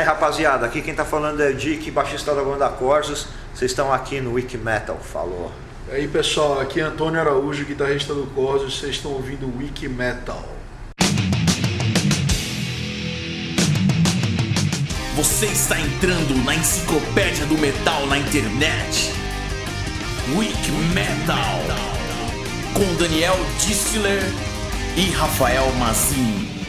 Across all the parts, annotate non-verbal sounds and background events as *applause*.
É, rapaziada, aqui quem tá falando é o Dick, baixista da banda Corsos. Vocês estão aqui no Wiki Metal, falou. E aí pessoal, aqui é Antônio Araújo, guitarrista do Corsos, vocês estão ouvindo o Wiki Metal. Você está entrando na enciclopédia do metal na internet. Wiki Metal. Com Daniel Distler e Rafael Mazin.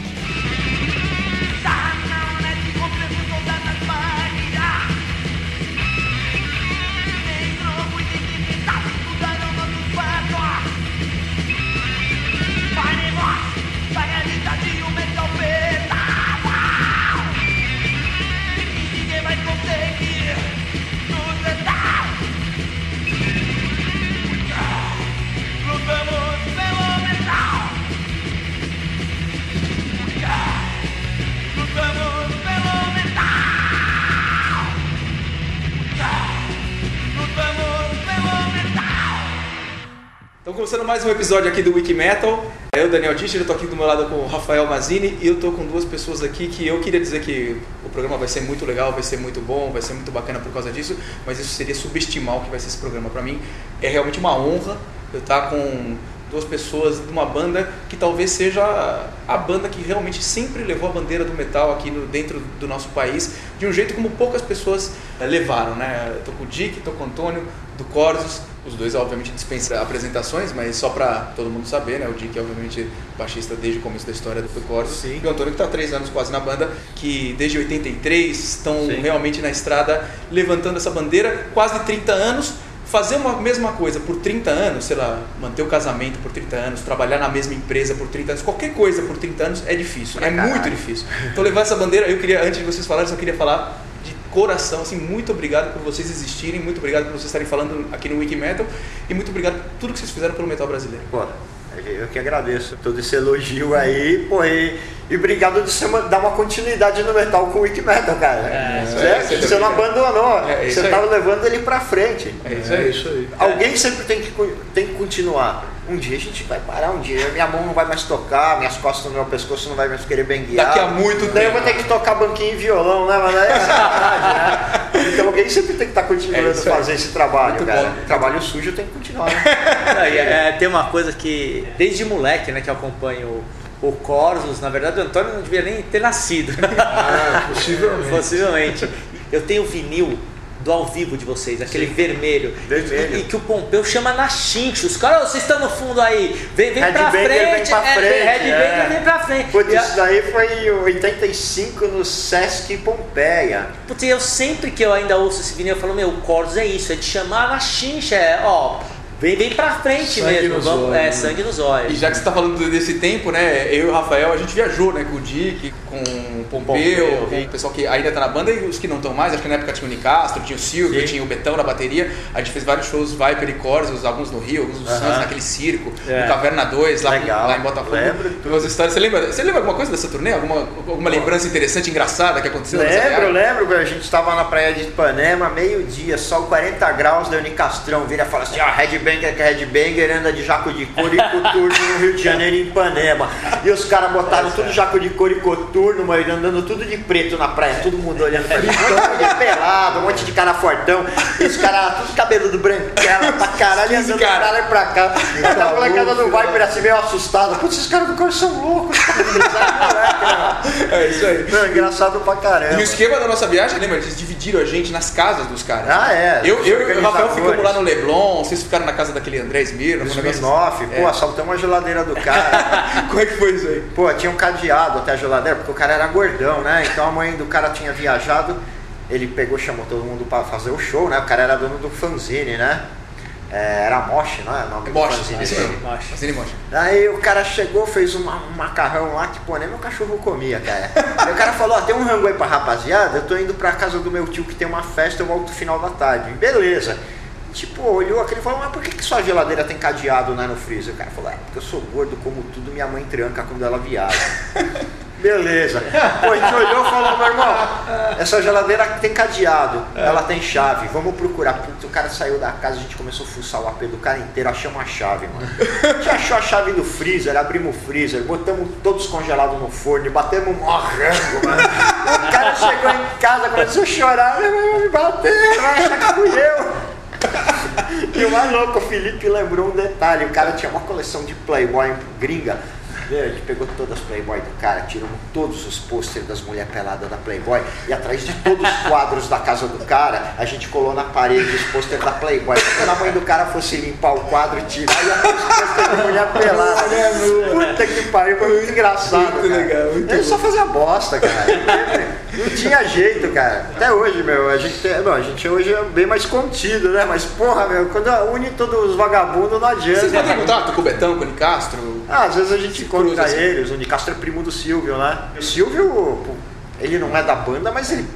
Então, começando mais um episódio aqui do Wiki Metal. Eu, Daniel Discher, eu tô aqui do meu lado com o Rafael Mazini e eu tô com duas pessoas aqui que eu queria dizer que o programa vai ser muito legal, vai ser muito bom, vai ser muito bacana por causa disso, mas isso seria subestimar o que vai ser esse programa para mim. É realmente uma honra eu estar com duas pessoas de uma banda que talvez seja a banda que realmente sempre levou a bandeira do metal aqui no, dentro do nosso país, de um jeito como poucas pessoas eh, levaram, né? Tô com o Dick, tô com o Antônio, do Corsos, os dois obviamente dispensam apresentações, mas só para todo mundo saber, né? O Dick é obviamente baixista desde o começo da história do Corsos, Sim. e o Antônio que está três anos quase na banda, que desde 83 estão Sim. realmente na estrada levantando essa bandeira, quase 30 anos, fazer uma mesma coisa por 30 anos, sei lá, manter o casamento por 30 anos, trabalhar na mesma empresa por 30 anos, qualquer coisa por 30 anos é difícil, é caralho. muito difícil. Então levar essa bandeira, eu queria, antes de vocês falarem, só queria falar coração, assim, muito obrigado por vocês existirem, muito obrigado por vocês estarem falando aqui no Wiki Metal e muito obrigado por tudo que vocês fizeram pelo metal brasileiro. Pô, eu que agradeço todo esse elogio aí, pô, e, e obrigado de você dar uma continuidade no metal com o Wiki Metal, cara. É, Certo? sem você não abandonou, É, você aí. tava levando ele pra frente. É isso É aí. isso aí. Alguém sempre tem que, tem que continuar. Um dia a gente vai parar, um dia minha mão não vai mais tocar, minhas costas no meu pescoço não vai mais querer bem guiar. Daqui a muito Daí eu tempo. vou ter que tocar banquinho e violão, né? Mas aí é sacanagem, né? *laughs* Então alguém sempre tem que estar É continuando a fazer esse trabalho, Muito cara. bom. Trabalho sujo tem que continuar, né? Não, e é, tem uma coisa que, desde moleque, né, que eu acompanho o, Corsos, na verdade o Antônio não devia nem ter nascido. Ah, *laughs* possivelmente. Possivelmente. Eu tenho o vinil do ao vivo de vocês, aquele vermelho. Vermelho. E, e que o Pompeu chama na chincha. Os caras, "Ô, vocês estão no fundo aí, vem, vem pra Headbanger frente. vem pra é, frente, é. vem pra frente. Putz, isso daí foi em 85 no Sesc Pompeia. Putz, eu sempre que eu ainda ouço esse vinil, eu falo, meu, o Corsos é isso, é de chamar na chincha, é, ó, vem, vem pra frente Sangue mesmo. Vamos, olhos, é, sangue nos E olhos. já que você está falando desse tempo, né? Eu e o Rafael, a gente viajou, né? Com o Dick, com o Pompeu, Pompeu, com sim. o pessoal que ainda tá na banda e os que não estão mais. Acho que na época tinha o Nicastro, tinha o Silvio, Sim. tinha o Betão na bateria. A gente fez vários shows Viper e Corsos, alguns no Rio, alguns no Aham. Santos, naquele circo, É. no Caverna 2, lá, lá em Botafogo. Lembro. Umas histórias. Você lembra, você lembra alguma coisa dessa turnê? Alguma, alguma lembrança interessante, engraçada que aconteceu nessa Lembro, lembro, a gente tava na praia de Ipanema, meio-dia, sol 40 graus, daí o Nicastrão vira e fala assim, ó, headbanger que é headbanger, anda de jaco de couro e coturno no Rio de Janeiro em Ipanema. E os caras botaram tudo jaco de couro e coturno, mas andando tudo de preto na praia, todo mundo olhando pra mim, um pelado, um monte de cara fortão, e os caras tudo cabeludo branquela pra caralho, andando pra cara. lá e pra cá. A molecada do Viper assim meio assustada, putz, esses caras do cor são loucos, cara. É isso aí. Não, engraçado pra caramba. E o esquema da nossa viagem, lembra? Eles dividiram a gente nas casas dos caras. Ah, é. Eu, eu e o Rafael ficamos lá no Leblon, vocês ficaram na casa daquele André Esmir, um negócio Smirnoff, pô, É. assaltamos a geladeira do cara. *laughs* Como é que foi isso aí? pô, tinha um cadeado até a geladeira, porque o cara era gordão, né? Então a mãe do cara tinha viajado, ele pegou, chamou todo mundo pra fazer o show, né? O cara era dono do fanzine, né? É, era Mosh, não é? O nome do Mocha, fanzine dele. Assine Mocha. Aí o cara chegou, fez um macarrão lá que, pô, nem meu cachorro comia, cara. *laughs* Aí o cara falou, ó, tem um rango aí pra rapaziada, eu tô indo pra casa do meu tio que tem uma festa, eu volto no final da tarde. Beleza. Tipo, olhou aquele e falou, mas por que, que sua geladeira tem cadeado né, no freezer? O cara falou, é, porque eu sou gordo, como tudo, minha mãe tranca quando ela viaja. *laughs* Beleza. Pô, a gente olhou e falou, meu irmão, essa geladeira tem cadeado, ela tem chave, vamos procurar. Putz, o cara saiu da casa, a gente começou a fuçar o AP do cara inteiro, achamos a chave, mano. A gente achou a chave do freezer, abrimos o freezer, botamos todos congelados no forno, e batemos um rango, mano. O cara chegou em casa, começou a chorar, me bater, vai achar que fui eu. E o mais louco, o Felipe lembrou um detalhe, o cara tinha uma coleção de Playboy gringa. A gente pegou todas as Playboy do cara, tiramos todos os pôsteres das mulheres peladas da Playboy e atrás de todos os quadros da casa do cara, a gente colou na parede os pôsteres da Playboy. Quando a mãe do cara fosse limpar o quadro e tirar, ia ter os pôsteres da mulher pelada. Puta que pariu, foi muito engraçado. Muito cara. legal, muito Ele só fazia bosta, cara. Não tinha jeito, cara. Até hoje, meu, a gente, tem- não, a gente hoje é bem mais contido, né? Mas porra, meu, quando une todos os vagabundos não adianta. Vocês mantêm contato com o Betão, com o Nicastro? Ah, às vezes a gente encontra assim. eles. O Nicastro é primo do Silvio, né? O Silvio, ele não é da banda, mas ele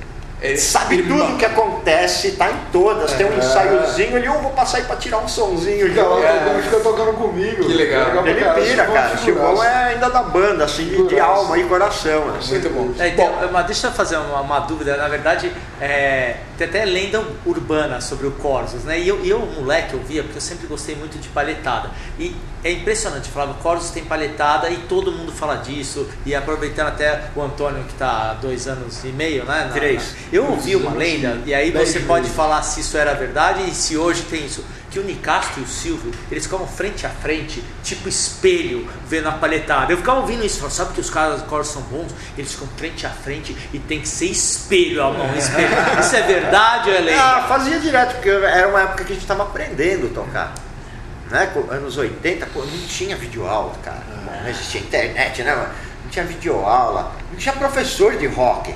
Ele sabe tudo o que acontece, tá em todas. Tem um ensaiozinho ali, eu vou passar aí pra tirar um sonzinho. Lá, ali. tocando, fica tocando comigo. Que legal. pra Ele pira, cara. O Silvão é ainda da banda, assim, de, de alma e coração. né? Muito bom. É, então, mas deixa eu fazer uma, uma dúvida. Na verdade, é, tem até lenda urbana sobre o Corsos, né? E eu, eu, moleque, eu via, porque eu sempre gostei muito de palhetada. E é impressionante, eu falava, Corsos tem palhetada e todo mundo fala disso. E aproveitando até o Antônio, que está há dois anos e meio, né? na- Três. na- eu ouvi uma lenda, e aí você pode falar se isso era verdade e se hoje tem isso. Que o Nicastro e o Silvio, eles ficavam frente a frente, tipo espelho, vendo a palhetada. Eu ficava ouvindo isso, falava, sabe que os caras do Corsos são bons? Eles ficam frente a frente e tem que ser espelho a mão, espelho. *laughs* Isso é verdade ou lenda? Ah, fazia direto, porque era uma época que a gente tava aprendendo a tocar. Né? Anos 80, pô, não tinha videoaula, cara. Não existia internet, né? Não tinha videoaula, não tinha professor de rock.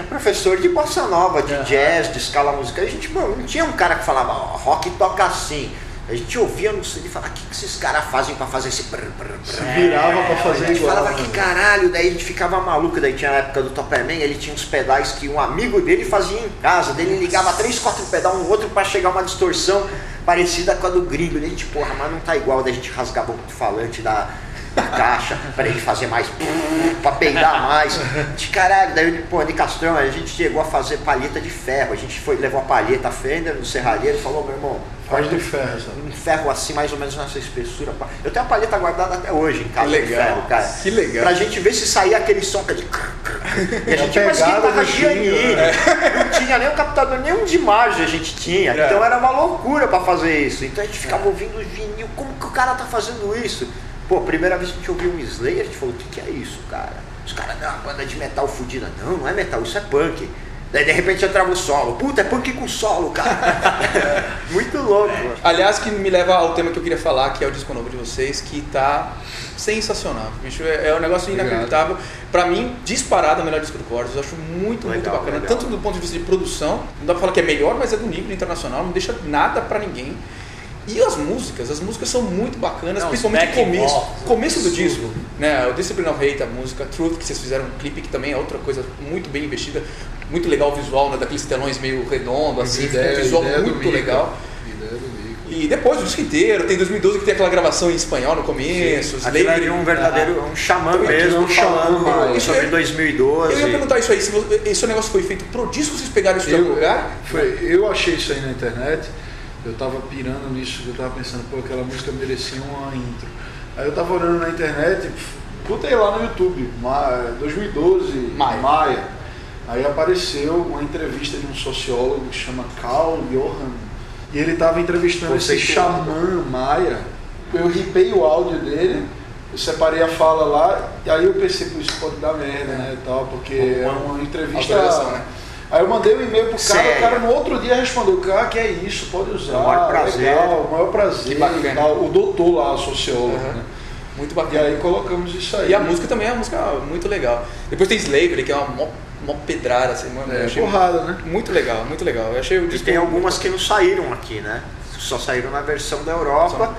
Tinha professor de bossa nova, de Aham. jazz, de escala musical. A gente, mano, não tinha um cara que falava, ó, rock toca assim. A gente ouvia no CD e falava, o que, que esses caras fazem pra fazer esse brr, brr, brr? Virava pra A fazer gente igual. falava né? que caralho, daí a gente ficava maluco, daí tinha a época do Topperman, ele tinha uns pedais que um amigo dele fazia em casa, daí ele ligava três, quatro pedal um outro pra chegar uma distorção parecida com a do gringo, daí a gente, porra, mas não tá igual, daí a gente rasgava o falante da, da caixa pra ele fazer mais, pra peidar mais, de caralho, daí, pô, de Castrão, a gente chegou a fazer palheta de ferro, a gente foi, levou a palheta Fender no serralheiro e falou, meu irmão, Faz de ferro, um ferro assim, mais ou menos nessa espessura. Eu tenho a palheta guardada até hoje em casa Que de legal. ferro, cara. Que legal. Pra gente ver se saía aquele som que é de... E a gente tinha do Giannini. Chico, Não tinha nem o captador, nenhum de margem a gente tinha. É. Então era uma loucura pra fazer isso. Então a gente ficava ouvindo os vinil. Como que o cara tá fazendo isso? Pô, primeira vez que a gente ouviu um Slayer, a gente falou, o que, que é isso, cara? Os caras, não, uma banda de metal fudida. Não, não é metal, isso é punk. Daí de repente entrava o solo. Puta, é punk com solo, cara. *laughs* Muito louco. mano. Aliás, que me leva ao tema que eu queria falar, que é o disco novo de vocês, que tá sensacional. Bicho, é, é um negócio Obrigado. inacreditável. Pra mim, disparado é o melhor disco do Corsos. Eu acho muito, muito Legal, bacana. legal. Tanto do ponto de vista de produção, não dá pra falar que é melhor, mas é do nível internacional, não deixa nada pra ninguém. E as músicas, as músicas são muito bacanas, Não, principalmente o começo, vocals, começo do disco. Né? O Discipline of Hate, a música, Truth, que vocês fizeram um clipe, que também é outra coisa muito bem investida, muito legal o visual, né? daqueles telões meio redondo, assim, ficou um visual ideia do muito Mico. legal. E depois o disco inteiro, tem 2012 que tem aquela gravação em espanhol no começo. Aquilo é de um verdadeiro um xamã é mesmo, um xamã, falando Maia. sobre Eu- 2012. Eu ia perguntar isso aí, se você- esse negócio foi feito pro disco, vocês pegaram isso de algum lugar? foi, eu achei isso aí na internet, eu tava pirando nisso, eu tava pensando, pô, aquela música merecia uma intro. Aí eu tava olhando na internet, botei lá no YouTube, Ma- 2012, Maia. Aí apareceu uma entrevista de um sociólogo que chama Carl Johan, e ele tava entrevistando esse xamã maia. Eu ripei o áudio dele, eu separei a fala lá, e aí eu pensei, pô, isso pode dar merda, né, e tal, porque é uma entrevista... Né? Aí eu mandei um e-mail pro cara, Sério? o cara no outro dia respondeu, cara, que é isso, pode usar, o maior prazer. legal, o maior prazer. E. O doutor lá, o sociólogo, Uhum. né? Muito E bacana. aí colocamos isso aí. E a música também é uma música muito legal. Depois tem Slavery, que é uma mó, mó pedrada, assim, mano. É, achei porrada, né? Muito legal, muito legal. Eu achei o E disco. tem algumas que não saíram aqui, né? Só saíram na versão da Europa.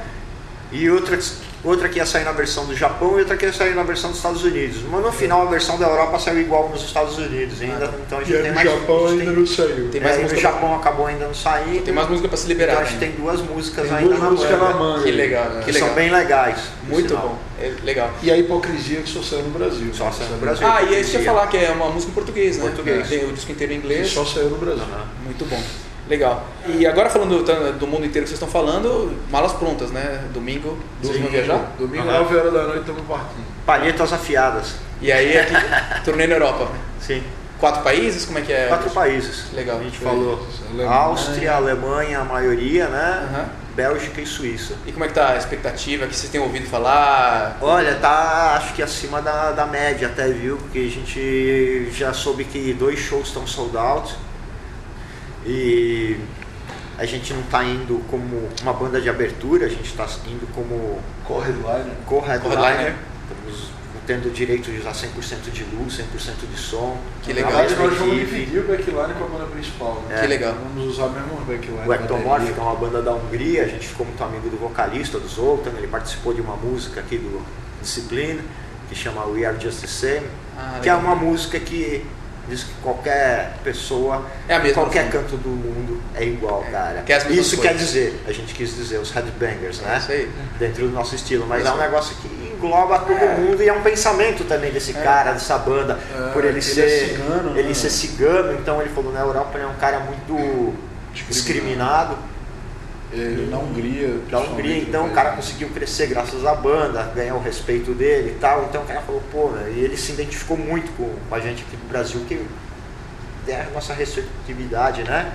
E outras, outra que ia sair na versão do Japão e outra que ia sair na versão dos Estados Unidos. Mas no final a versão da Europa saiu igual nos Estados Unidos ainda. Então a E gente aí tem no mais. Japão ainda tem, não saiu. Tem é, mais e no música- Japão acabou ainda não saindo. Tem mais música pra se liberar. Então a gente né? tem duas músicas Tem ainda duas na músicas manga, na manga. Que legal, É. que que legal. são bem legais. Muito sinal. bom. É legal. E a hipocrisia que só saiu no Brasil. Só saiu no? Brasil. Ah, e aí você ia falar que é uma música em português, né? Português. Tem o disco inteiro em Que inglês. só saiu no Brasil. Muito bom. Legal. E agora falando do, do mundo inteiro que vocês estão falando, malas prontas, né? Domingo, vocês vão viajar? Domingo, Aham. 9 horas da noite, estamos partindo. Palhetas afiadas. E aí, aqui, *laughs* turnê na Europa. Sim. Quatro países? Como é que é? Quatro países. Legal. A gente falou Alemanha. Áustria, Alemanha, a maioria, né? Aham. Bélgica e Suíça. E como é que tá a expectativa? que vocês têm ouvido falar? Olha, tá acho que acima da, da média até, viu? Porque a gente já soube que dois shows estão sold out e a gente não tá indo como uma banda de abertura, a gente tá indo como Co-headliner. co-headliner. Estamos tendo o direito de usar 100% de luz, 100% de som. Que legal. Verdade, nós vamos dividir o backline com a banda principal. Né? Que legal. Vamos usar mesmo o backline. O Ectomorph, que é uma banda da Hungria, a gente ficou muito amigo do vocalista, do Zoltan, ele participou de uma música aqui do Discipline, que chama We Are Just the Same, Ah, que é uma música que diz que qualquer pessoa, É qualquer canto do mundo é igual, cara. que é Isso coisas. quer dizer, a gente quis dizer, os headbangers, É né? isso aí. Dentro do nosso estilo, mas Isso. é um negócio que engloba todo mundo e é um pensamento também desse cara, dessa banda, É, por ele, ele é ser cigano, ele né? ser cigano, então ele falou na Europa ele é um cara muito discriminado Na Hungria. da Hungria, então o cara conseguiu crescer graças à banda, ganhar o respeito dele e tal. Então o cara falou, pô, né? e ele se identificou muito com, a gente aqui do Brasil, que é a nossa receptividade, né?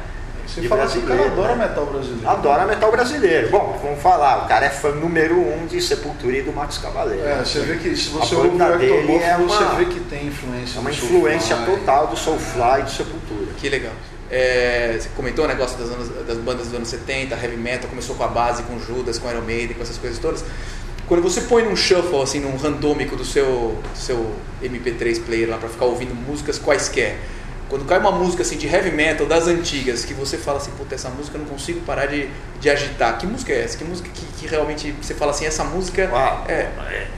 Você de fala que o cara brasileiro, adora né? metal brasileiro. Adora metal brasileiro. Bom, vamos falar, o cara é fã número um de Sepultura e do Max Cavaleiro. É, você vê que se você ouve o Ectomorph, é uma- você vê que tem influência É uma do influência Soulfly. total do Soulfly e do Sepultura. Que legal. É, você comentou o negócio das, anos- das bandas dos anos 70, heavy metal, começou com a base, com Judas, com Iron Maiden, com essas coisas todas. Quando você põe num shuffle, assim, num randômico do seu, do seu MP3 player lá pra ficar ouvindo músicas quaisquer, quando cai uma música assim de heavy metal das antigas, que você fala assim, puta, essa música eu não consigo parar de, de agitar. Que música é essa? Que música que, que realmente você fala assim, essa música Uau. é.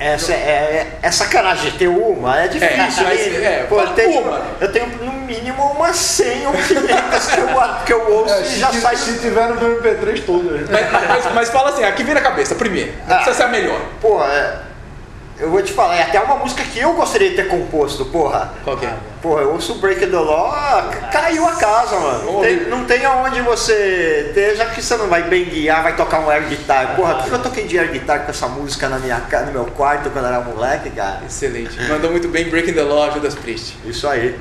Essa é, é, é sacanagem ter uma, é difícil. É, mas, é, Pô, eu, tenho, uma. eu tenho no mínimo umas 100 ou 500 que eu, que eu ouço É, e se, já ti- sai se tiver no meu MP3 todo. né? Mas, mas- mas fala assim, aqui vem na cabeça, primeiro. Não Ah. precisa ser a melhor. Pô, é, eu vou te falar, é até uma música que eu gostaria de ter composto, porra. Qual que é? Porra, eu ouço Break the Law, ca- caiu a casa, mano. Tem, não tem aonde você ter, já que você não vai bem guiar, vai tocar um air guitar. Porra, o que eu toquei de air guitar com essa música na minha, no meu quarto quando era moleque, cara? Excelente. Mandou muito bem Breaking the Law, Judas Priest. Isso aí.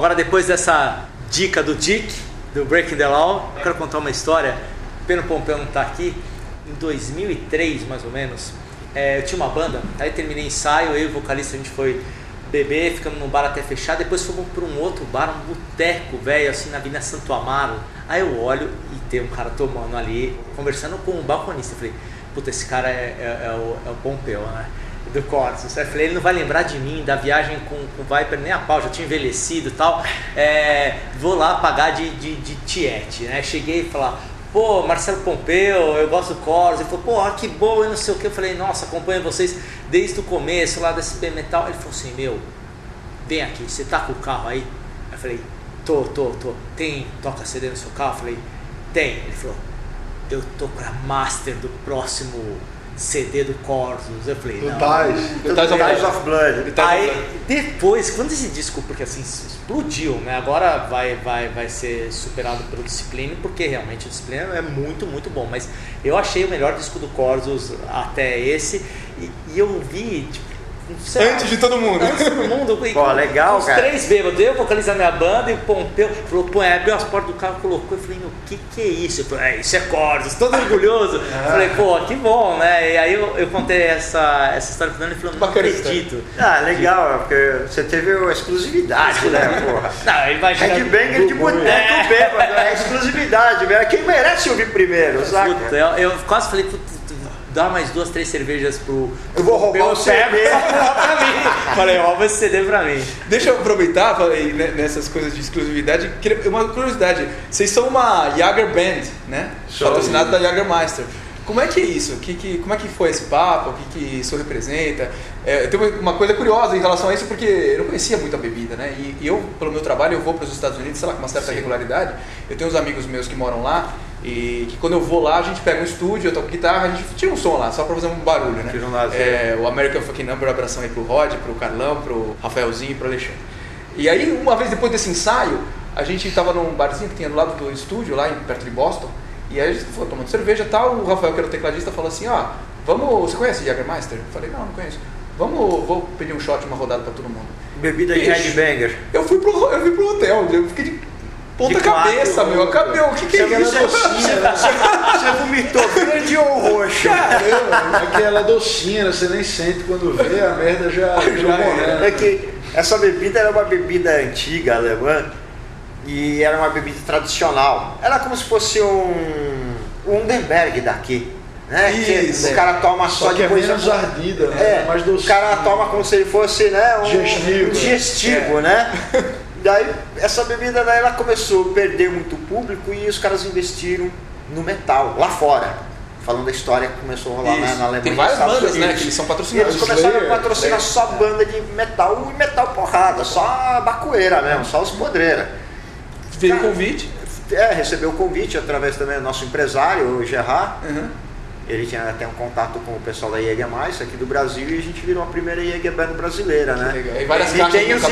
Agora depois dessa dica do Dick, do Breaking the Law, eu quero contar uma história. Pena Pompeu não tá aqui. Em 2003, mais ou menos, é, eu tinha uma banda, aí terminei ensaio, eu e o vocalista a gente foi beber, ficamos num bar até fechar, depois fomos para um outro bar, um boteco velho, assim, na Avenida Santo Amaro. Aí eu olho e tem um cara tomando ali, conversando com um balconista. Eu falei, puta, esse cara é, é- é o, é o Pompeu, né? Do Corsos. Eu falei, ele não vai lembrar de mim, da viagem com, com o Viper nem a pau, já tinha envelhecido e tal. É, vou lá pagar de, de, de tiete, né? Cheguei e falar, pô, Marcelo Pompeu, eu gosto do Corsos. Ele falou, pô, que bom, eu não sei o que. Eu falei, nossa, acompanho vocês desde o começo lá da SP Metal. Ele falou assim, meu, vem aqui, você tá com o carro aí? Eu falei, tô, tô, tô. Tem toca CD no seu carro? Eu falei, tem. Ele falou, eu tô pra master do próximo CD do Corsos. Eu falei, Do não. Tais. Ties of Ties of Blood. Tá Aí depois, quando esse disco, porque assim, explodiu, né? Agora vai, vai, vai ser superado pelo Discipline, porque realmente o Discipline é muito, muito bom. Mas eu achei o melhor disco do Corsos até esse. E, e eu vi, tipo, Antes de todo mundo. Antes de todo mundo. e *laughs* Pô, legal, Os cara. três bêbados, eu vocalizar minha banda e o Pompeu falou, pô, é, abriu as portas do carro, colocou. Eu falei, meu, o que que é isso? Eu falei, é, isso é Corsos, todo orgulhoso. Ah. Falei, pô, que bom, né? E aí eu, eu contei essa, essa história pro Dani e falou, não Bacana acredito. Ah, legal, porque você teve a exclusividade, né, *laughs* porra? Não, imagina. Headbanger de boteco bêbado, é exclusividade, velho. Quem merece ouvir primeiro, saca? Puta, eu, eu quase falei, puta, dá mais duas, três cervejas pro. Eu vou roubar eu o CD. pra mim. Falei, rouba esse CD pra mim. Deixa eu aproveitar falei, né, nessas coisas de exclusividade. Uma curiosidade: vocês são uma Jager Band, né? Sou. Patrocinado da Jagermeister. Como é que é isso? Que, que, como é que foi esse papo? O que, que isso representa? É, tem uma- coisa curiosa em relação a isso, porque eu não conhecia muito a bebida, né? E, e eu, pelo meu trabalho, eu vou para os Estados Unidos, sei lá, com uma certa regularidade. Eu tenho uns amigos meus que moram lá, e que quando eu vou lá, a gente pega um estúdio, eu toco guitarra, a gente tira um som lá, só para fazer um barulho, né? Tira um. É, o American Fucking Number, abração aí pro Rod, pro Carlão, pro Rafaelzinho e pro Alexandre. E aí, uma vez depois desse ensaio, a gente tava num barzinho que tinha do lado do estúdio, lá perto de Boston, e aí a gente foi tomando cerveja e tal, o Rafael, que era o tecladista, falou assim, ó, vamos, você conhece Jagermeister? Eu falei, não, não conheço. Vamos, vou pedir um shot, uma rodada pra todo mundo. Bebida de headbanger. Eu fui pro, eu fui pro hotel, eu fiquei de ponta De cabeça, meu, acabei, o que que é Você isso? *laughs* Você vomitou verde ou roxo? Aquela docinha, né? você nem sente quando vê, a merda já, *laughs* já. É que essa bebida era uma bebida antiga alemã e era uma bebida tradicional. Era como se fosse um Underberg daqui. Né? Que Isso. o cara toma só, Só que é depois menos de- ardida, né? É, mais o cara toma como se ele fosse né, um Digestivo. um digestivo, né? *laughs* Daí essa bebida daí, ela começou a perder muito público e os caras investiram no metal, lá fora. Falando da história que começou a rolar na, Isso. na Alemanha Tem e várias bandas, né, Unidos. que são E patrocinadas. eles começaram Slayer, a patrocinar Slayer. só banda de metal e metal porrada, só bacueira mesmo, só os podreiras. Veio o convite. É, recebeu o convite através também do nosso empresário, o Gerard. Uhum. Ele tinha até um contato com o pessoal da Jägermeister aqui do Brasil e a gente virou a primeira Jäger Band brasileira, né? legal. E várias e tem no os.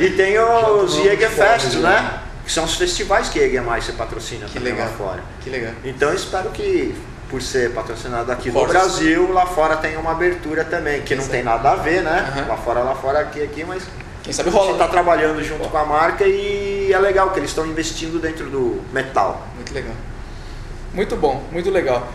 E, e tem *laughs* os Jägerfest, fora, né? Que são os festivais que a Jägermeister patrocina Que também legal. lá fora. Que legal. Então espero que, por ser patrocinado aqui no Forças. Brasil, lá fora tenha uma abertura também, que não Exato. tem nada a ver, né? Aham. Lá fora, lá fora, aqui, aqui, mas Quem sabe a gente rola. está trabalhando junto com a marca e é legal que eles estão investindo dentro do metal. Muito legal. Muito bom, muito legal.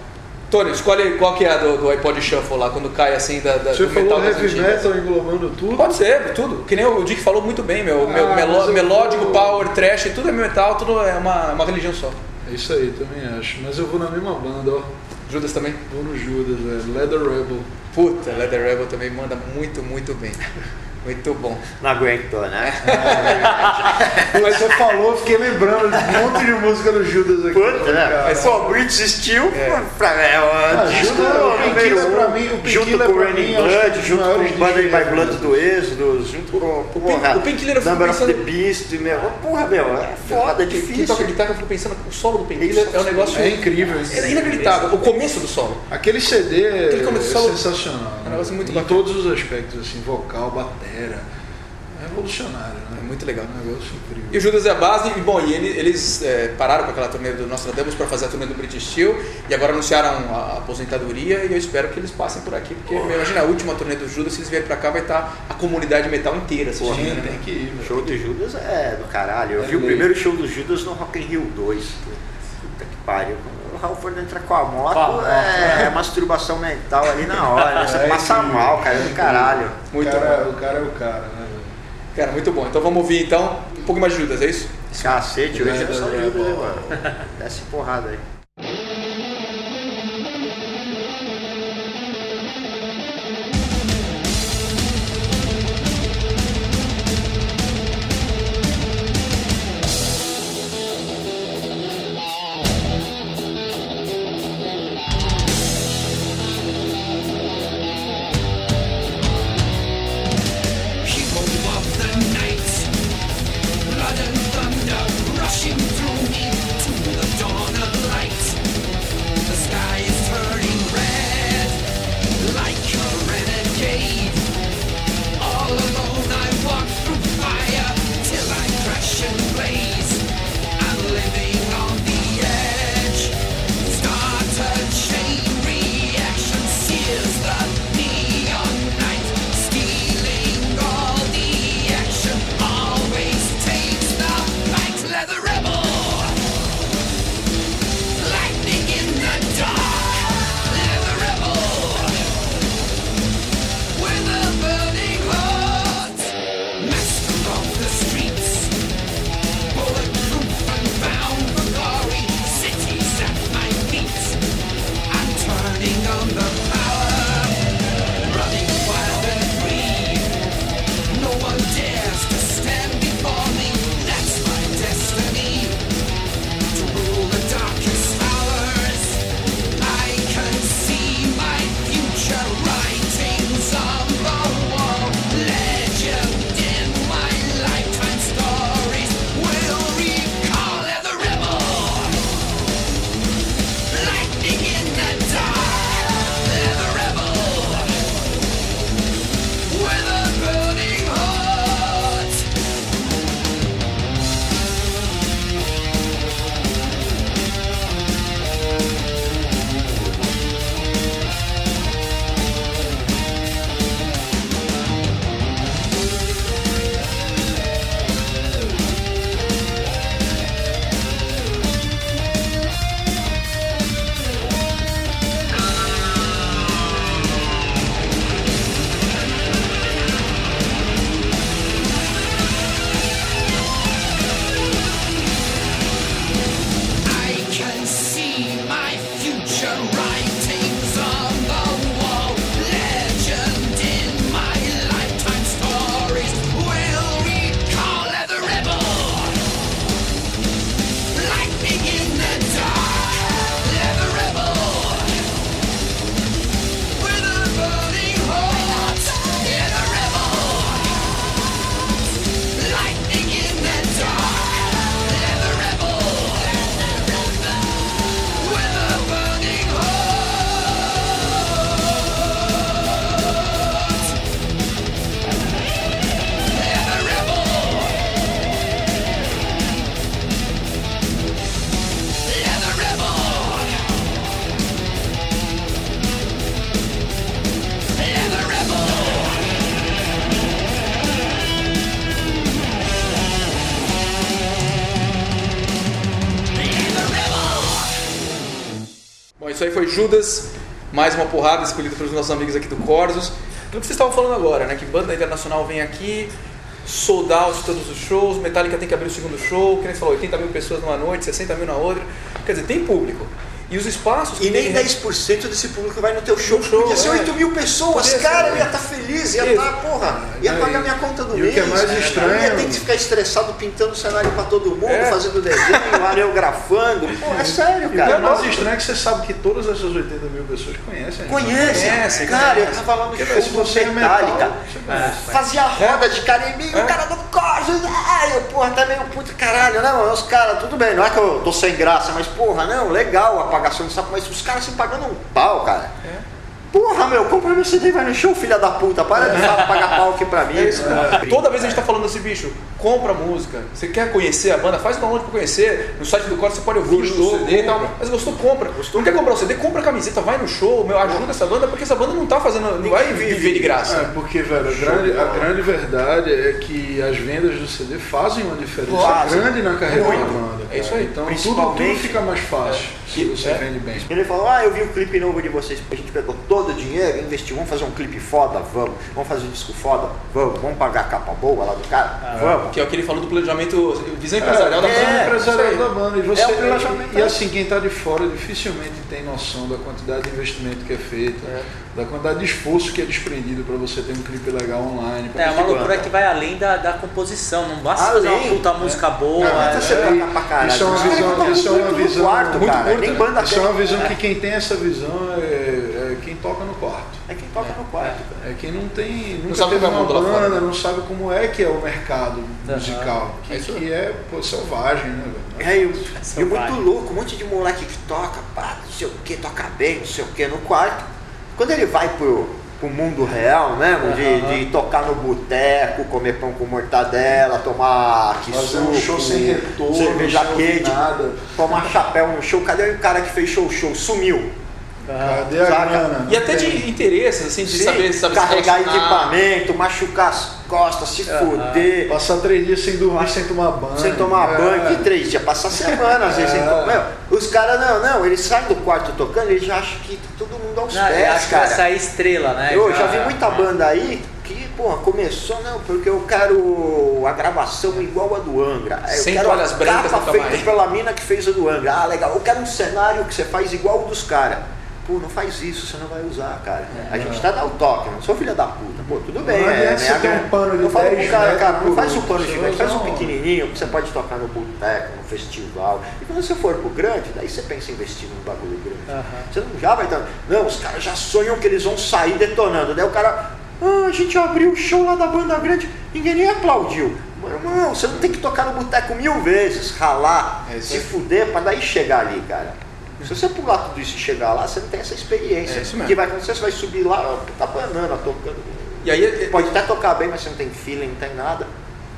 Tony, escolhe qual que é a do, do iPod Shuffle lá, quando cai assim da, da, Você do metal falou das heavy antigas. metal englobando tudo? Pode ser, tudo. Que nem o Dick falou muito bem, meu. meu Ah, melo- mas eu melódico, vou- power, trash, tudo é metal, tudo é uma, uma religião só. É isso aí, também acho. Mas eu vou na mesma banda, ó. Judas também? Vou no Judas, velho. Leather Rebel. Puta, Leather Rebel também manda muito, muito bem. Muito bom. Não aguentou, né? *laughs* *laughs* Mas você falou, eu fiquei lembrando de um monte de música do Judas aqui. Puta, né? Mas pô, British Steel, É. pra, é o Ah, disco Judas, o número Painkiller um, pra mim- o junto com o é um Blood, junto com o discos by Blood do Êxodo, junto com O porra, o Painkiller eu fico Number of the pensando- Beast, meu. Porra, meu, é foda, é Quem toca difícil. guitarra, eu fico pensando que o solo do Painkiller é um negócio É incrível. é inacreditável. O começo do solo. Aquele CD é Aquele começo solo- sensacional. É um negócio muito em bacana. todos os aspectos, assim, vocal, batera. revolucionário, né? É muito legal. Um negócio incrível. E o Judas é a base, e bom, e ele- eles é, pararam com aquela turnê do Nostradamus para fazer a turnê do British Steel e agora anunciaram a aposentadoria e eu espero que eles passem por aqui, porque imagina a última turnê do Judas, se eles vierem pra cá, vai estar a comunidade metal inteira assistindo. Sim, né? tem que ir, O show do Judas é do caralho. Eu É vi o primeiro show do Judas no Rock in Rio 2. Puta que pariu. Quando o Halford entra com a moto, Com a moto, é, masturbação mental ali na hora. né? Você É, passa sim. mal, cara, é do caralho. Muito o, cara, bom. o cara é o cara, né? Cara, muito bom. Então vamos ouvir então um pouco mais de Judas, é isso? Cacete, hoje é só É, Judas, é, mano. Desce porrada aí. Isso aí foi Judas, mais uma porrada escolhida pelos nossos amigos aqui do Corsos. Aquilo que vocês estavam falando agora, né? Que banda internacional vem aqui, sold out todos os shows, Metallica tem que abrir o segundo show, que nem você falou, 80 mil pessoas numa noite, 60 mil na outra. Quer dizer, tem público. E os espaços que E nem tem- 10% desse público vai no teu show. No show, Podia ser é. 8 mil pessoas, Podia ser, cara, eu é. ia estar feliz, ia estar, porra, ia É, pagar minha conta do e o mês. que é mais Eu estranho- ia ter que ficar estressado pintando cenário pra todo mundo, É. fazendo desenho, *laughs* areografando. Porra, é sério, E o que cara. é mais estranho é que você sabe que todas essas 80 mil pessoas conhecem. né? Conhece, Conhece, cara, eu tava lá no Porque show do você é Metallica. conhece. Fazia roda de cara em mim, É. o cara do Corsos, ah, eu, porra, também um puto caralho, não, os caras, tudo bem, não é que eu tô sem graça, mas porra, não, legal a apagação de sapo, mas os caras se pagando um pau, cara. Porra, meu, compra meu CD vai no show, filha da puta, para de falar, pagar pau aqui pra mim. É isso. Toda vez a gente tá falando assim, bicho, compra a música. Você quer conhecer a banda? Faz o download pra conhecer. No site do Core você pode ouvir Gostou, o CD e tal. Mas gostou, compra. não quer comprar o CD? Compra a camiseta, vai no show, meu, ajuda essa banda, porque essa banda não tá fazendo. Não vai viver de graça. É, porque, velho, a grande, a grande verdade é que as vendas do CD fazem uma diferença grande na carreira Muito. da banda. É isso cara. aí. Então tudo, tudo fica mais fácil se E- você é. vende bem. Ele falou, ah, eu vi o clipe novo de vocês, a gente pegou todo o dinheiro, investiu, vamos fazer um clipe foda, vamos, vamos fazer um disco foda, vamos, vamos pagar a capa boa lá do cara, vamos. Que é o que ele falou do planejamento, visão empresarial da é, banda. é, empresarial da banda. E, você, É o planejamento. e, e assim, quem está de fora dificilmente tem noção da quantidade de investimento que é feito, É. da quantidade de esforço que é desprendido para você ter um clipe legal online. É você uma loucura que vai além da, da composição. Não basta fazer Além, uma puta música boa. Não, é, você é, pra caralho. isso é uma visão- isso é uma visão quarto, muito cara. curta, Nem né? banda Isso é uma visão que quem tem essa visão é, é quem toca no quarto. É quem toca no quarto, cara. É quem não tem, nunca sabe teve uma banda, né? não sabe como é que é o mercado Aham. musical, que É que é pô, selvagem, né, velho? É, e, muito louco, um monte de moleque que toca, pá, não sei o que, toca bem, não sei o que, no quarto. Quando ele vai pro, pro mundo real mesmo, de, Aham. de tocar no boteco, comer pão com mortadela, tomar que Fazer um show sem retorno, cerveja quente, nada. tomar chapéu no show. Cadê o cara que fez show show? Sumiu. Cadê a grana? E até de interesses, assim, de Sim, saber, sabe se carregar equipamento, machucar as costas, se fuder. Passar três dias sem dormir, sem tomar banho. Sem tomar É. banho, que três dias, passar semana às vezes sem É. tomar. Meu, os caras, não, não, eles saem do quarto tocando, eles já acham que tá todo mundo aos Não, pés, acho que vai cara. sair estrela, né? Eu já vi muita é. banda aí que, porra, começou, não, porque eu quero a gravação igual a do Angra. Eu Sem quero toalhas a brancas capa feita pela mina que fez a do Angra. Ah, legal. Eu quero um cenário que você faz igual o dos caras. Pô, não faz isso, você não vai usar, cara. A gente tá dando toque, não sou filha da puta. Pô, tudo bem, Não é, né? você ter um pano de Eu falo pro 10 cara, cara, não faz um pano gigante, faz um pequenininho que você pode tocar no boteco, no festival. E quando você for pro grande, daí você pensa em investir num bagulho grande. Você não já vai estar. Não, os caras já sonham que eles vão sair detonando. Daí o cara. Ah, a gente abriu o show lá da banda grande, ninguém nem aplaudiu. Meu irmão, você não tem que tocar no boteco mil vezes, ralar, É se fuder pra daí chegar ali, cara. Se você pular tudo isso e chegar lá, você não tem essa experiência. É isso O mesmo. que vai acontecer? Você vai subir lá, ó, tá banana, tocando. E aí, é- Pode até tocar bem, mas você não tem feeling, não tem nada.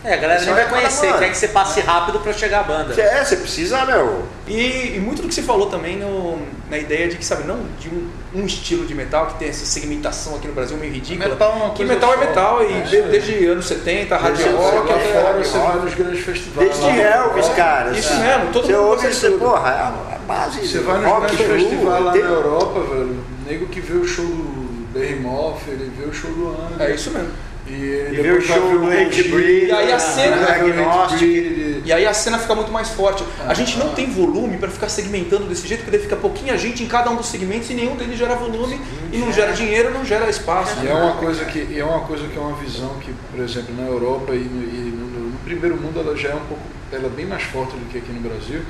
É, a galera Você nem vai conhecer, quer que você passe rápido pra chegar à banda. É, você precisa, meu. E, e muito do que você falou também no- na ideia de que, sabe, não de um, um estilo de metal que tem essa segmentação aqui no Brasil meio ridícula. Metal é uma que metal é metal e É de- isso aí. desde anos 70, hard Desde rock, É, até- fora você vai nos grandes festivais. Desde Elvis, cara. Isso mesmo, todo você mundo ouve e você, tudo. porra, é Você vai nos festivais lá tem- na Europa, velho. Nego que vê o show do Behemoth, ele vê o show do Angra. É isso mesmo. E, E depois vê o show do Hate Breed, E aí a vai cena- Agnostic. E aí a cena fica muito mais forte. A gente não tem volume para ficar segmentando desse jeito, porque daí fica pouquinha gente em cada um dos segmentos e nenhum deles gera volume e não gera dinheiro, não gera espaço. E é uma coisa que e é uma coisa que é uma visão que, por exemplo, na Europa e no, e no- no primeiro mundo ela já é um pouco, ela é bem mais forte do que aqui no Brasil.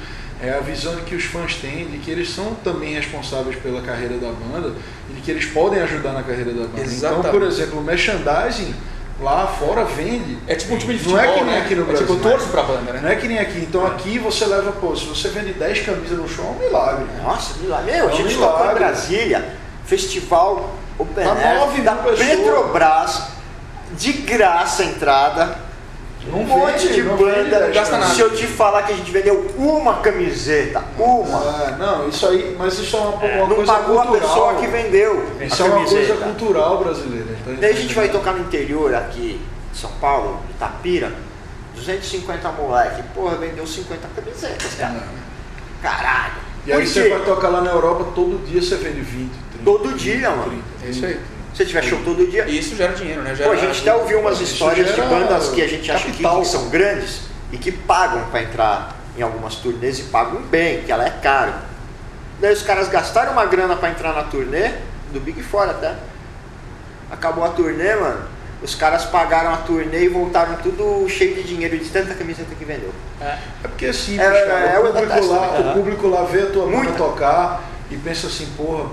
É a visão que os fãs têm de que eles são também responsáveis pela carreira da banda e de que eles podem ajudar na carreira da banda. Exatamente. Então, por exemplo, o merchandising lá fora vende. É tipo um time de Não é futebol, que nem né? aqui no É Brasil. tipo, eu torço pra banda, né? Não é que nem aqui. Então aqui você leva, pô, se você vende 10 camisas no show, é um milagre. Nossa, milagre. Meu, a É um gente tocou em milagre. Brasília, festival Open Pra Air, da. Petrobras, de graça a entrada. Não um monte vende, de não vende banda. 10 gasta nada. Se eu te falar que a gente vendeu uma camiseta, uma, Ah, não, isso aí, mas isso é uma, uma não coisa pagou a cultural. pessoa que vendeu Isso a é uma coisa cultural brasileira. tá Daí a gente vai tocar no interior aqui, em São Paulo, Itapira, 250 moleque. Porra, vendeu 50 camisetas, cara. Caralho. E aí Por você vai tocar lá na Europa, todo dia você vende 20, 30. Todo dia, mano. 30, É isso aí. Se você tiver show todo dia. E isso gera dinheiro, né? Gera Pô, a gente até ouviu umas histórias de bandas que a gente acha que, capital. que são grandes e que pagam pra entrar em algumas turnês e pagam bem, que ela é caro. Daí os caras gastaram uma grana pra entrar na turnê, do Big Four até. Acabou a turnê, mano. Os caras pagaram a turnê e voltaram tudo cheio de dinheiro de tanta camiseta que vendeu. É porque é simples, É, cara. é, o, público detesto lá, também. o público lá vê a tua banda tocar e pensa assim, porra,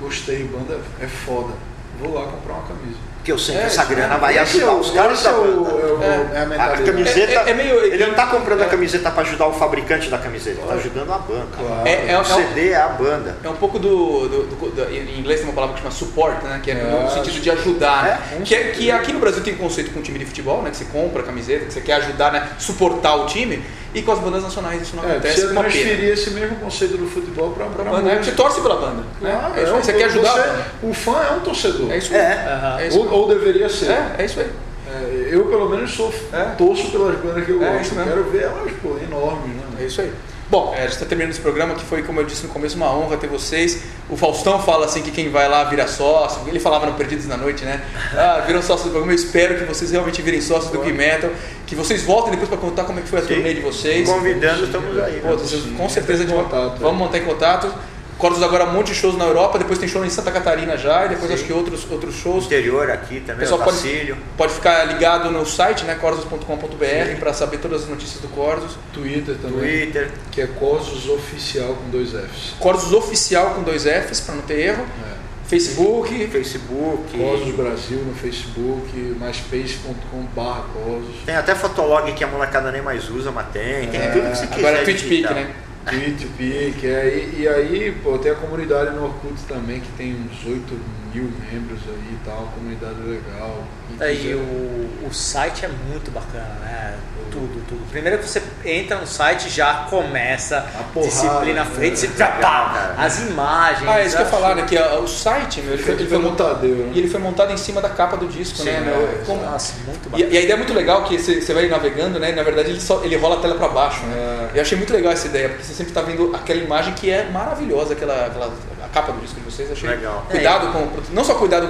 gostei, banda é foda. Vou lá comprar uma camisa. Porque eu sei É, que essa isso grana mesmo. vai ajudar é o- os caras da é banda. é É, é é a camiseta. É- é- é meio- ele não tá comprando é- a camiseta para ajudar o fabricante da camiseta, ele tá ajudando a banda. Claro. É, é, é O um- CD é a banda. É um pouco do, do- do- do- Em inglês tem uma palavra que chama support, né? Que é, no É, sentido de ajudar. né? Que, é- que aqui no Brasil tem um conceito com o time de futebol, né? Que você compra a camiseta, que você quer ajudar, né? Suportar o time. E com as bandas nacionais isso não É, acontece pena. transferir esse mesmo conceito do futebol para Pra banda? Você torce pela banda. Né? É isso aí, você quer ajudar a banda. O fã é um torcedor. É isso aí. É. É isso Ou, ou deveria ser. É, é isso aí. É, eu, pelo menos, sou É. torço pelas bandas que eu É, gosto. Quero ver elas, pô, enormes, né? É isso aí. Bom, é, a gente está terminando esse programa que foi, como eu disse no começo, uma honra ter vocês. O Faustão fala assim que quem vai lá vira sócio. Ele falava no Perdidos na Noite, né? *laughs* Ah, viram sócios do programa. Eu espero que vocês realmente virem sócios do Gui Metal. Que vocês voltem depois para contar como é que foi a turnê de vocês. Convidando, estamos aí. Pô, né? vocês, com certeza de vamos manter contato. Cordos agora um monte de shows na Europa, depois tem show em Santa Catarina já, e depois Sim. acho que outros, outros shows. Interior aqui O também, pessoal o pode, Tacílio. pode ficar ligado no site, né, corsos.com.br, para saber todas as notícias do Corsos. Twitter também, Twitter. que é Corsos Oficial com dois Fs. Corsos Oficial com dois Fs, para não ter erro. É. Facebook. Facebook. Corsos Brasil no Facebook, myspace.com.br Corsos. Tem até Fotolog que a molecada nem mais usa, mas tem. Tem É, tudo que você quiser. Agora é digital. né? Tweet, Pic, é, e, e aí, pô, tem a comunidade no Orkut também, que tem uns 8 mil membros aí e tal, comunidade legal. É, E o, o site é muito bacana, né? Tudo, tudo. Primeiro que você entra no site já começa A porrada, disciplina à né? frente, você, Legal, pá, cara. as imagens. Ah, é isso que eu falar, né? Que o site, meu, ele foi, ele foi montado. Né? E ele foi montado em cima da capa do disco, né? Sim, meu? é, Como- Nossa, muito E, bacana. e a ideia é muito legal que você, vai navegando, né? E na verdade ele, só, ele rola a tela para baixo, né? É. Eu achei muito legal essa ideia, porque você sempre tá vendo aquela imagem que é maravilhosa, aquela, aquela a capa do disco de vocês. Achei Legal. cuidado com não só cuidado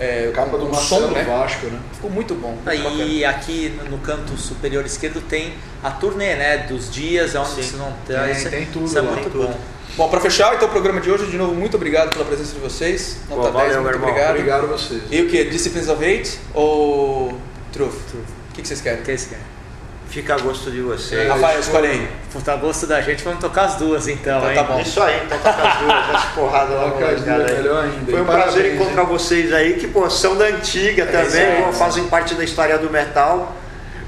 é, Capa com do o Marcelo som, né? Vasco, né? Ficou muito bom. Muito Ah, bacana. E aqui no canto superior esquerdo tem a turnê, né? Dos dias, onde Sim. vocês ter. Tem- isso, tem tudo isso é lá, muito tem bom. tudo. Bom, para fechar então o programa de hoje, de novo, muito obrigado pela presença de vocês. Nota Pô, 10, valeu, muito irmão. obrigado. Obrigado a vocês. E o que? Disciplines of Hate ou Truth? O que, que vocês querem? O que eles querem? Fica a gosto de vocês. Rafael, escolhe aí. Puta, gosto da gente, vamos tocar as duas então, Então hein? tá bom. Isso aí, então toca as duas, essa porrada lá Toca as molecada duas, aí. melhor ainda. Foi um E prazer parabéns, encontrar hein? vocês aí, que pô, são da antiga isso também, pô, fazem parte da história do metal.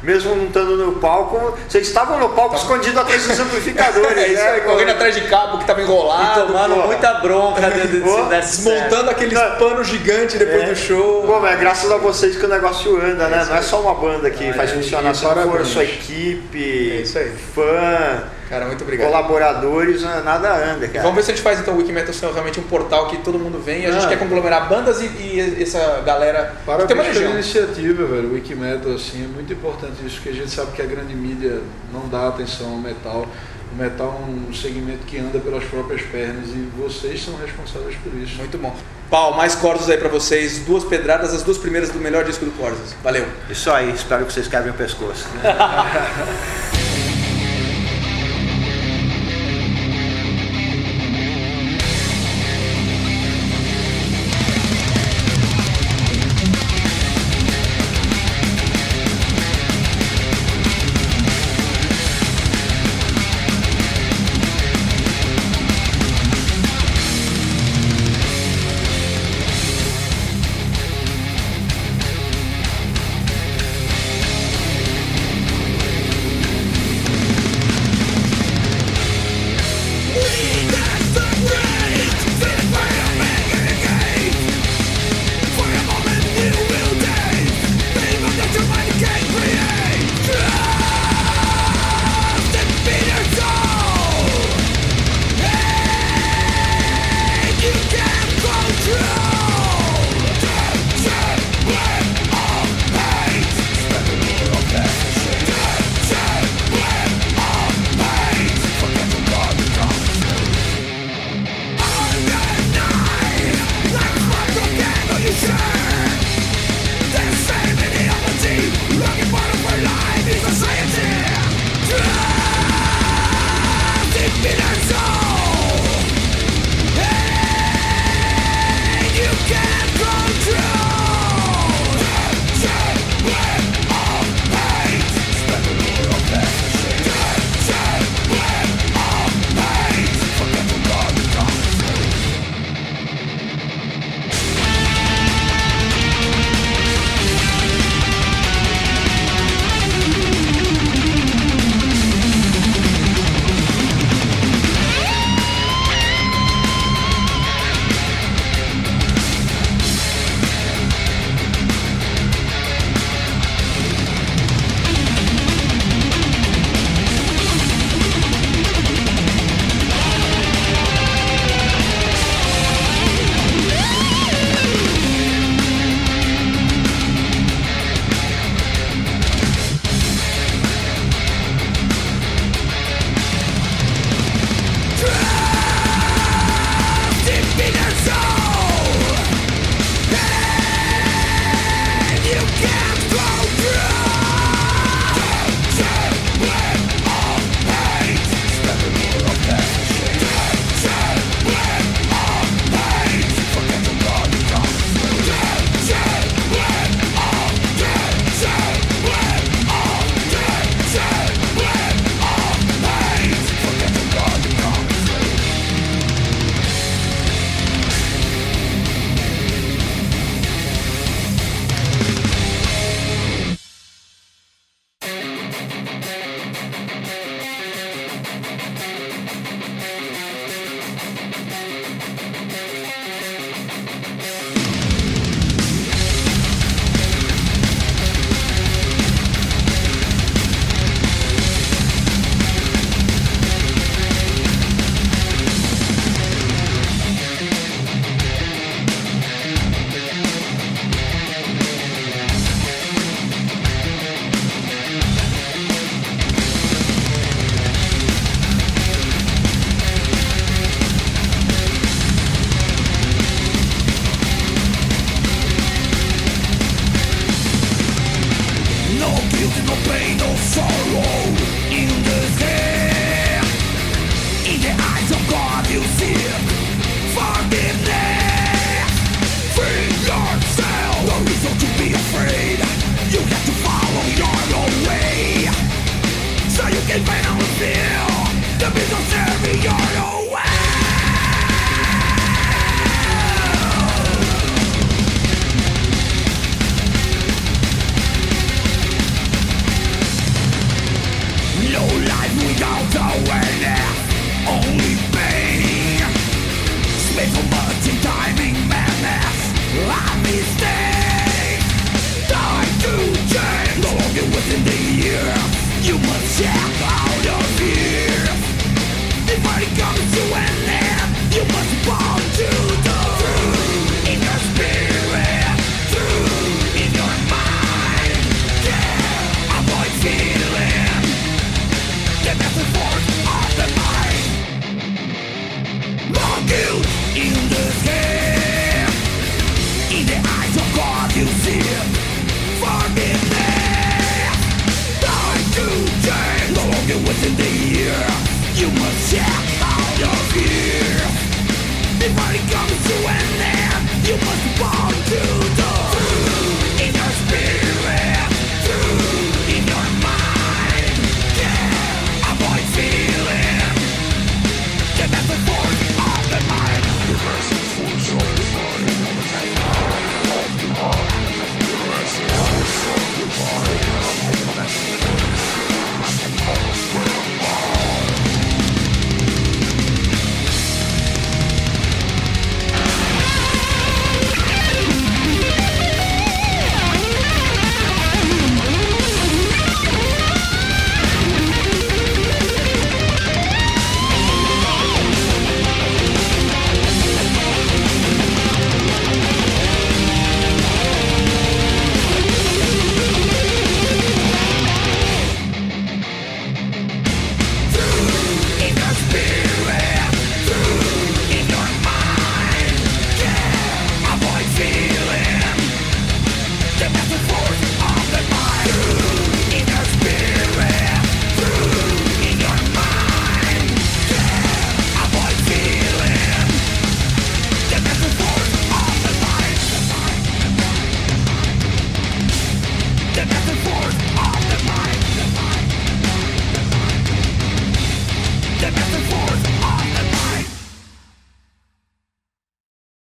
Mesmo não estando no palco, vocês estavam no palco escondido atrás dos amplificadores, *laughs* É isso né? aí, correndo atrás de cabo que tava E enrolado. tomando porra. muita bronca de, Desmontando aqueles Não. panos gigantes depois É. do show. Pô, mas é graças a vocês que o negócio anda, né? Não é só uma banda que Ah, faz e- funcionar, e não for parabéns. sua equipe, É isso aí. fã, Cara, muito obrigado. colaboradores, né? nada anda, cara. vamos ver se a gente faz então o Wikimetal ser realmente um portal que todo mundo vem e a gente Ah. quer conglomerar bandas e, e essa galera que tem uma região. iniciativa, velho. O Wikimetal, assim, é muito importante isso, porque a gente sabe que a grande mídia não dá atenção ao metal. O metal é um segmento que anda pelas próprias pernas e vocês são responsáveis por isso. Muito bom. Pau, mais Corsos aí pra vocês. Duas pedradas, as duas primeiras do melhor disco do Corsos. Valeu. Isso aí, espero que vocês quebrem o pescoço. *laughs*